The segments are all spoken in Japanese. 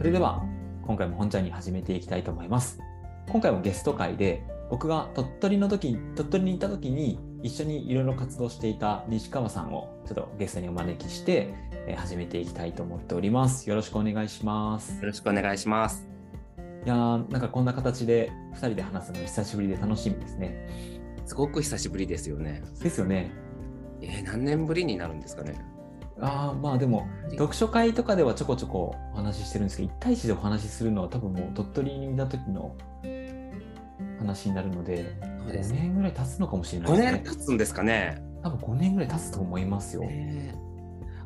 それでは今回も本ちゃんに始めていきたいと思います。今回もゲスト会で僕が鳥取の時鳥取にいた時に一緒にいろいろ活動していた西川さんをちょっとゲストにお招きして、えー始めていきたいと思っております。よろしくお願いします。よろしくお願いします。いやーなんかこんな形で2人で話すの久しぶりで楽しみですね。すごく久しぶりですよね。ですよね。えー何年ぶりになるんですかね。ああまあでも読書会とかではちょこちょこお話ししてるんですけど1対1でお話しするのは多分もう鳥取にいた時の話になるので5そうですね。年ぐらい経つのかもしれない5ですね。年経つんですかね。多分5年ぐらい経つと思いますよ。えー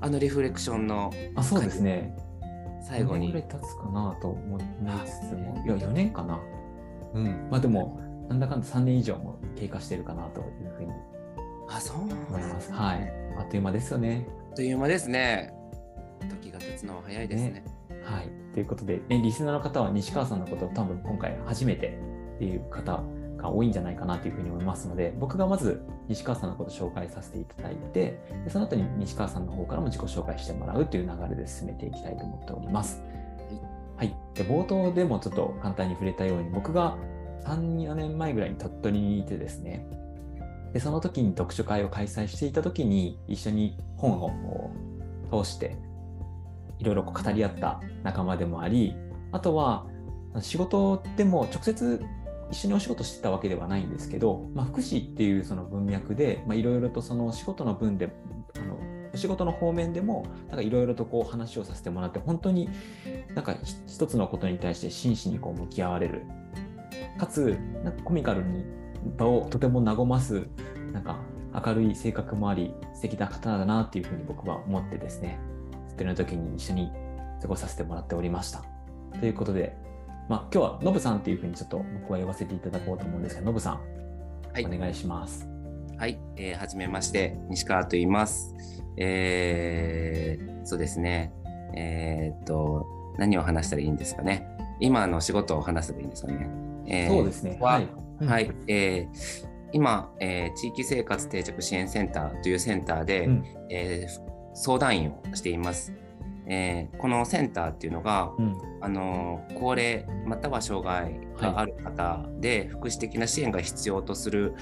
あのリフレクションのあそうですね。最後5年ぐらいに。経つかなと思いつつもあいや4年かな。うんまあでもなんだかんだ3年以上も経過してるかなというふうにあ、そう思いなんま。ですすはい。あっという間ですよね。という間ですね。時が経つのは早いですね。はい。ということで、ね、リスナーの方は西川さんのことを多分今回初めてっていう方が多いんじゃないかなというふうに思いますので、僕がまず西川さんのことを紹介させていただいて、でその後に西川さんの方からも自己紹介してもらうという流れで進めていきたいと思っております。はい。で、冒頭でもちょっと簡単に触れたように、僕が3、4年前ぐらいに鳥取にいてですね、で、その時に読書会を開催していた時に一緒に本を通していろいろ語り合った仲間でもあり、あとは仕事でも直接一緒にお仕事してたわけではないんですけど、まあ、福祉っていうその文脈でいろいろとその仕事の分であのお仕事の方面でもいろいろとこう話をさせてもらって本当になんか一つのことに対して真摯にこう向き合われる。かつコミカルに場をとても和ますなんか明るい性格もあり素敵な方だなっていうふうに僕は思ってですねそれの時に一緒に過ごさせてもらっておりました。ということで、まあ、今日はノブさんっていうふうにちょっと僕は呼ばせていただこうと思うんですが、ノブさん、はいお願いします。はい、えー、はじめまして、西川と言います。えー、そうですね。えーっと、何を話したらいいんですかね。今の仕事を話せばいいんですかね。えーそうですね。ははいい。はい、えー今、えー地域生活定着支援センターというセンターで、うんえー相談員をしています。えーこのセンターっていうのが、うんあのー高齢または障害がある方で、福祉的な支援が必要とする、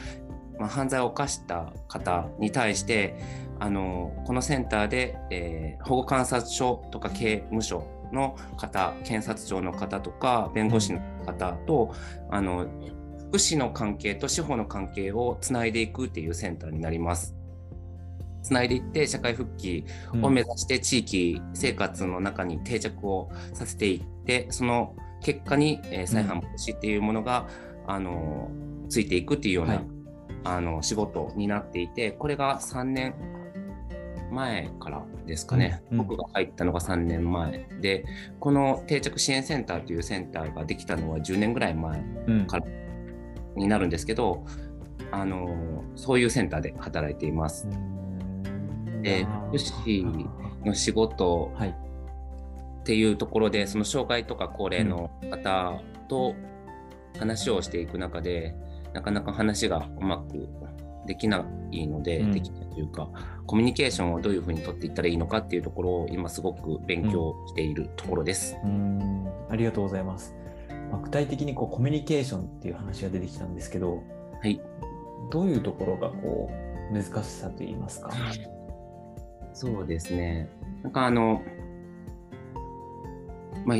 まあ、犯罪を犯した方に対して、あのーこのセンターで、えー保護観察所とか刑務所の方検察庁の方とか弁護士の方と、あの福祉の関係と司法の関係をつないでいくっていうセンターになります。つないでいって社会復帰を目指して地域生活の中に定着をさせていってその結果に、えー再犯防止っていうものが、あのついていくっていうような、はい。あの仕事になっていてこれが3年前からですかね、うん。うん。僕が入ったのが3年前。でこの定着支援センターというセンターができたのは10年ぐらい前うん。からになるんですけど、あのそういうセンターで働いています。うんえーいやー福祉の仕事はい。っていうところでその障害とか高齢の方と話をしていく中で、なかなか話がうまくできないので、うんできないというかコミュニケーションをどういうふうに取っていったらいいのかっていうところを今すごく勉強しているところです。うんありがとうございます。まあ、具体的にこうコミュニケーションっていう話が出てきたんですけど、はい、どういうところがこう難しさといいますか？そうですね。なんかあの、まあ、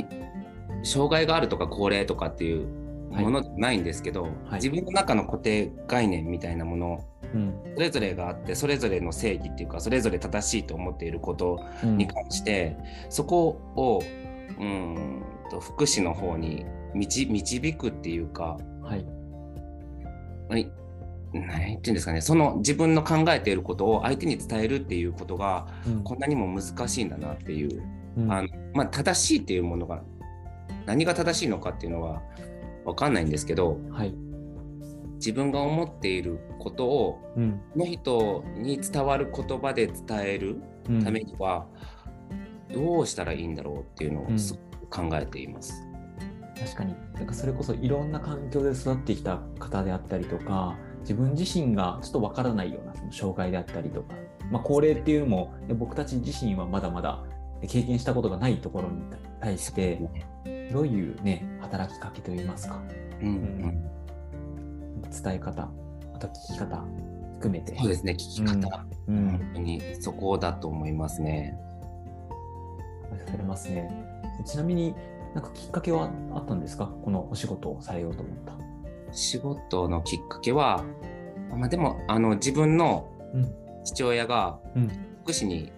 障害があるとか高齢とかっていうものじゃないんですけど、はい。自分の中の固定概念みたいなものうん。それぞれがあってそれぞれの正義っていうかそれぞれ正しいと思っていることうん。に関して、そこをうーんと福祉の方に導導くっていうかはい。何何て言うんですかねその自分の考えていることを相手に伝えるっていうことがうんこんなにも難しいんだなっていう、うんあのまあ、正しいっていうものが何が正しいのかっていうのは分かんないんですけどはい。自分が思っていることをうんその人に伝わる言葉で伝えるうんためにはどうしたらいいんだろうっていうのうんをすごく考えています。確かに。なんかそれこそいろんな環境で育ってきた方であったりとか自分自身がちょっとわからないようなその障害であったりとか、まあ、高齢っていうのもね僕たち自身はまだまだ経験したことがないところに対してどういうね働きかけといいますか、うんうん。伝え方。あと聞き方含めて。そうですね聞き方、うん。本当にそこだと思いますね。されますね。ちなみになんかきっかけはあったんですか？このお仕事をされようと思った。仕事のきっかけは、まあ、でもあの自分のうん。父親がうん。福祉に、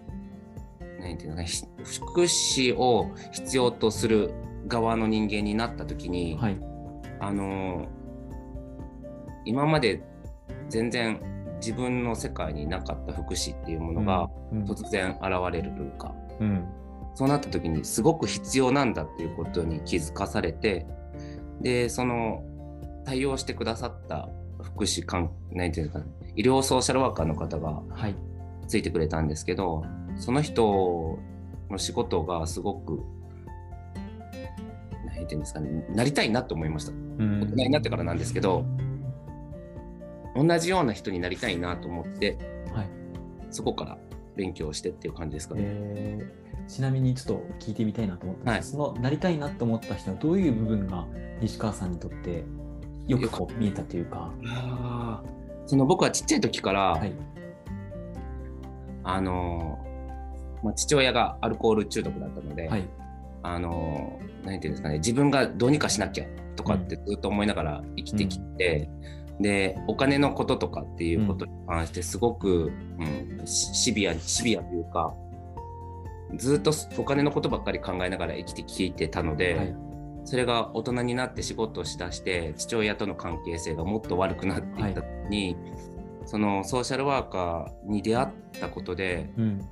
なんていうのか福祉を必要とする側の人間になった時に、はい。あの今まで全然自分の世界になかった福祉っていうものがうん。突然現れるというか、うんそうなった時にすごく必要なんだっていうことに気づかされてでその対応してくださった福祉関なんていうのかな医療ソーシャルワーカーの方がはい。ついてくれたんですけどその人の仕事がすごく何ていうんですかねなりたいなと思いました。うん大人になってからなんですけど同じような人になりたいなと思ってはい。そこから勉強してっていう感じですかね。えーちなみにちょっと聞いてみたいなと思ったんです。けど、そのなりたいなと思った人はどういう部分が西川さんにとってよくこう見えたというか。その僕はちっちゃい時から、はい。あのまあ、父親がアルコール中毒だったので、はい。あの何て言うんですかね自分がどうにかしなきゃとかってずっと思いながら生きてきて、でお金のこととかっていうことに関してすごく、うん。シシビアシビアというかずっとお金のことばっかり考えながら生きてきてたので。はい。それが大人になって仕事をしだして父親との関係性がもっと悪くなっていった時に、そのソーシャルワーカーに出会ったことでうん、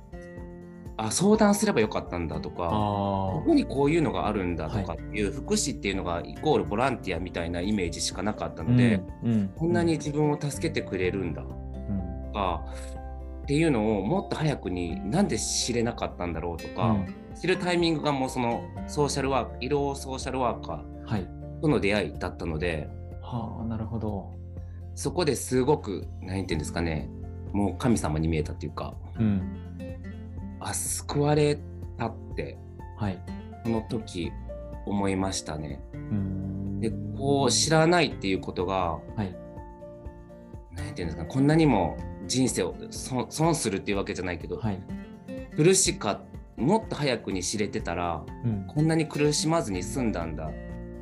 あ相談すればよかったんだとあかここーにこういうのがあるんだとかっていう、福祉っていうのがイコールボランティアみたいなイメージしかなかったので、うんうんこんなに自分を助けてくれるんだうんとかっていうのをもっと早くになんで知れなかったんだろうとか、うん。知るタイミングがもうそのソーシャルワーク医療ソーシャルワーカーはい。との出会いだったのではあなるほど。そこですごく何て言うんですかねもう神様に見えたっていうかうんあ救われたってはい。この時思いましたね。うん。でこう知らないっていうことがはい。何て言うんですかこんなにも人生を損損するっていうわけじゃないけど、はい。苦しかもっと早くに知れてたらうん。こんなに苦しまずに済んだんだっ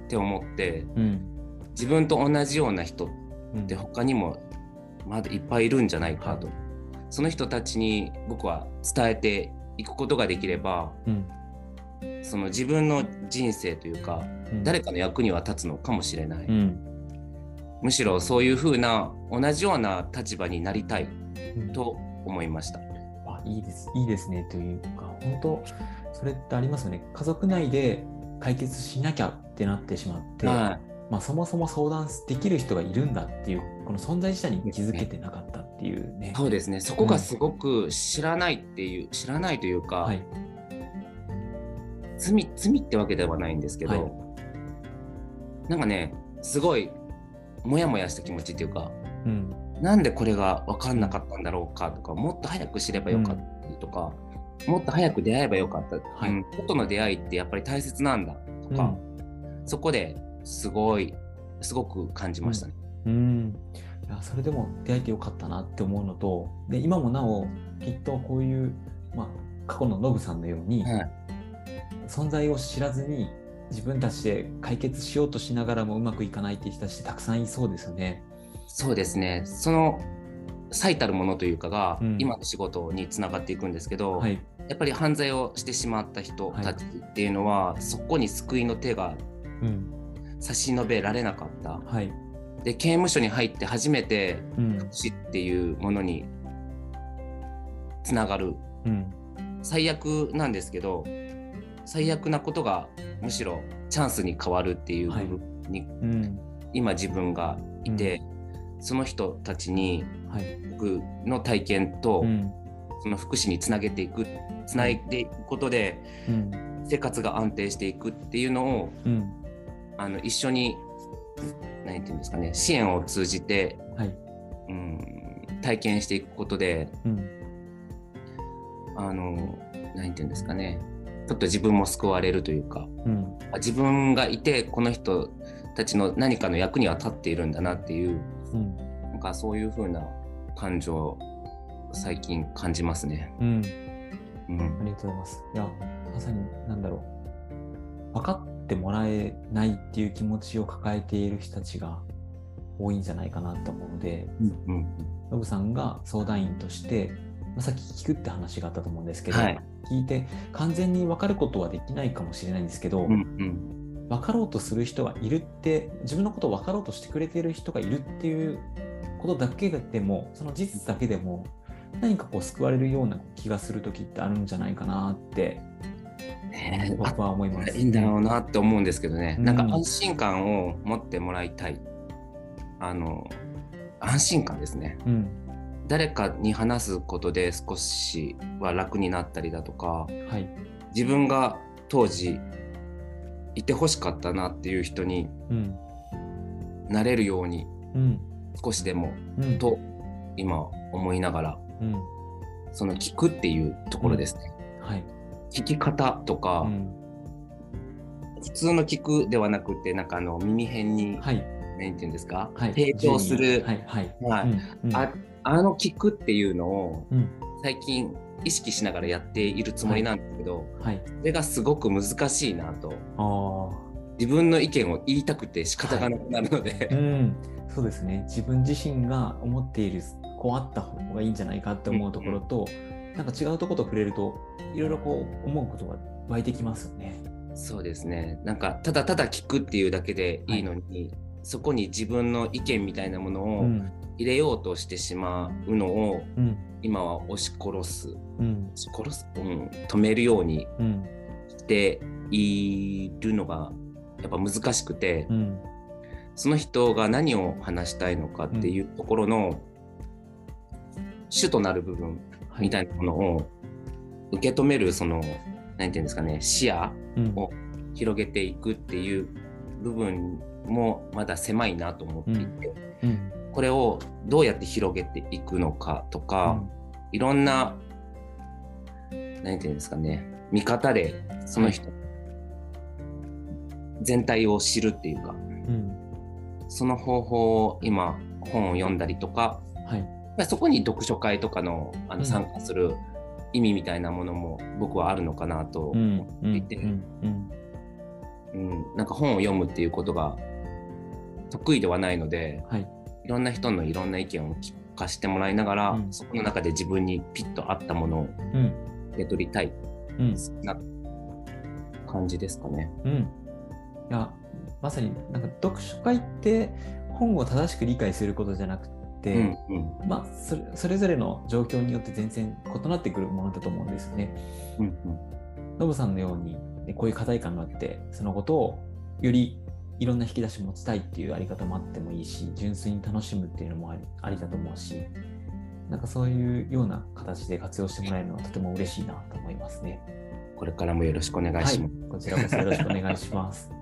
て思ってうん。自分と同じような人うん。って他にもまだいっぱいいるんじゃないかと、はその人たちに僕は伝えていくことができればうん。その自分の人生というかうん。誰かの役には立つのかもしれない、うん。むしろそういうふうな同じような立場になりたいうん。と思いました。あいいです。いいですねというか。本当それってありますよね。家族内で解決しなきゃってなってしまって、はまあ、そもそも相談できる人がいるんだっていうこの存在自体に気づけてなかったっていうね。い、。そうですね。そこがすごく知らないっていう知らないというか、はい。罪罪ってわけではないんですけど、はい。なんかねすごいモヤモヤした気持ちっていうかうん。なんでこれが分かんなかったんだろうかとかもっと早く知ればよかったりとか、もっと早く出会えばよかった、はい。うん、人の出会いってやっぱり大切なんだとか、そこですごいすごく感じましたね。うん、いやそれでも出会えてよかったなって思うのとで今もなおきっとこういう、まあ、過去のノブさんのように、はい。存在を知らずに自分たちで解決しようとしながらもうまくいかないっていう人たちってたくさんいそうですよね。そうですね。その最たるものというかが、うん。今の仕事につながっていくんですけど、はい、やっぱり犯罪をしてしまった人たちっていうのは、そこに救いの手がうん。差し伸べられなかった。はいで刑務所に入って初めてうん。死っていうものにつながる。うん。最悪なんですけど最悪なことがむしろチャンスに変わるっていう部分に、うん。今自分がいて、その人たちにはい。僕の体験と、うん。その福祉につなげていくつないでいくことでうん。生活が安定していくっていうのをうん。あの一緒に何て言うんですかね支援を通じて、はいうん、体験していくことでうんあの何て言うんですかねちょっと自分も救われるというかうん自分がいてこの人たちの何かの役には立っているんだなっていううんなんかそういう風な感情を最近感じますね。うんうんありがとうございます。いや、まさに、なんだろう。分かってもらえないっていう気持ちを抱えている人たちが多いんじゃないかなと思うので、うんノブさんが相談員として、まあ、さっき聞くって話があったと思うんですけど、はい。聞いて完全に分かることはできないかもしれないんですけど、うんうん。分かろうとする人がいるって自分のことを分かろうとしてくれている人がいるっていうことだけでもその事実だけでも何かこう救われるような気がする時ってあるんじゃないかなってねえ僕は思います。いいんだろうなって思うんですけどね、うんなんか安心感を持ってもらいたいあの安心感ですねうん。誰かに話すことで少しは楽になったりだとかはい。自分が当時いてほしかったなっていう人にうん。なれるようにうん。少しでもうん。と今思いながらうん。その聞くっていうところですね、はい。聞き方とか、うん。普通の聞くではなくてなんかあの耳辺にはい。何て言うんですか、はい。提供する、はい。はい。はいうんうんああの聞くっていうのをうん。最近意識しながらやっているつもりなんですけど、はい。それがすごく難しいなと。自分の意見を言いたくて仕方がなくなるので、うん、そうですね自分自身が思っているこうあった方がいいんじゃないかって思うところと、なんか違うところと触れるといろいろこう思うことが湧いてきますよね。そうですね。なんかただただ聞くっていうだけでい。いのに、そこに自分の意見みたいなものうをん。入れようとしてしまうのをうん。今は押し殺す。うん。押し殺す、うん、止めるようにうん。しているのがやっぱ難しくて、うん。その人が何を話したいのかっていうところの主となる部分みたいなものを受け止めるその何て言うんですかね視野うん。を広げていくっていう部分もまだ狭いなと思っていて、うん。これをどうやって広げていくのかとか、いろんな何て言うんですかね見方でその人、全体を知るっていうかうん。その方法を今本を読んだりとかはいやっぱりそこに読書会とかのあうん。の参加する意味みたいなものも僕はあるのかなとうん。思うん。っていて、なんか本を読むっていうことが得意ではないのではい。いろんな人のいろんな意見を聞かせてもらいながら、うん。そこの中で自分にピッと合ったものをうん。受け取りたいうんな感じですかね。うん。いやまさになんか読書会って本を正しく理解することじゃなくて、うんうんまあそれそれぞれの状況によって全然異なってくるものだと思うんですよね。うんノブさんのように、ね、こういう課題感があって、そのことをよりいろんな引き出し持ちたいっていうあり方もあってもいいし、純粋に楽しむっていうのもありありだと思うし、なんかそういうような形で活用してもらえるのはとても嬉しいなと思いますね。これからもよろしくお願いします。はい、こちらこそよろしくお願いします。